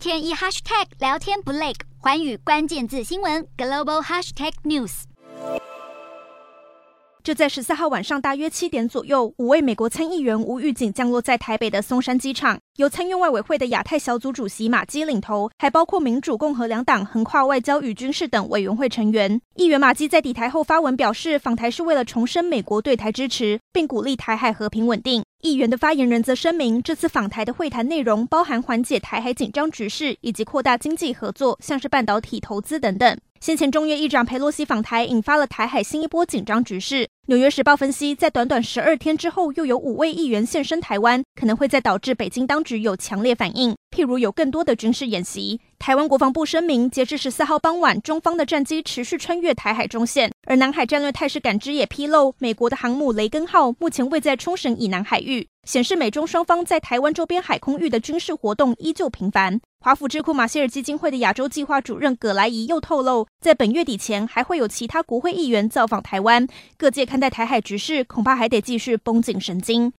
天一 hashtag 聊天不累，环宇关键字新闻 global hashtag news。就在十四号晚上大约七点左右，五位美国参议员无预警降落在台北的松山机场，由参院外委会的亚太小组主席马基领头，还包括民主、共和两党横跨外交与军事等委员会成员。议员马基在抵台后发文表示，访台是为了重申美国对台支持，并鼓励台海和平稳定。议员的发言人则声明，这次访台的会谈内容包含缓解台海紧张局势，以及扩大经济合作，像是半导体投资等等。先前众议院议长裴洛西访台，引发了台海新一波紧张局势。纽约时报分析，在短短十二天之后，又有五位议员现身台湾，可能会再导致北京当局有强烈反应，譬如有更多的军事演习。台湾国防部声明，截至十四号傍晚，中方的战机持续穿越台海中线，而南海战略态势感知也披露，美国的航母雷根号目前位在冲绳以南海域，显示美中双方在台湾周边海空域的军事活动依旧频繁。华府智库马歇尔基金会的亚洲计划主任葛莱仪又透露，在本月底前还会有其他国会议员造访台湾，各界看待台海局势，恐怕还得继续绷紧神经。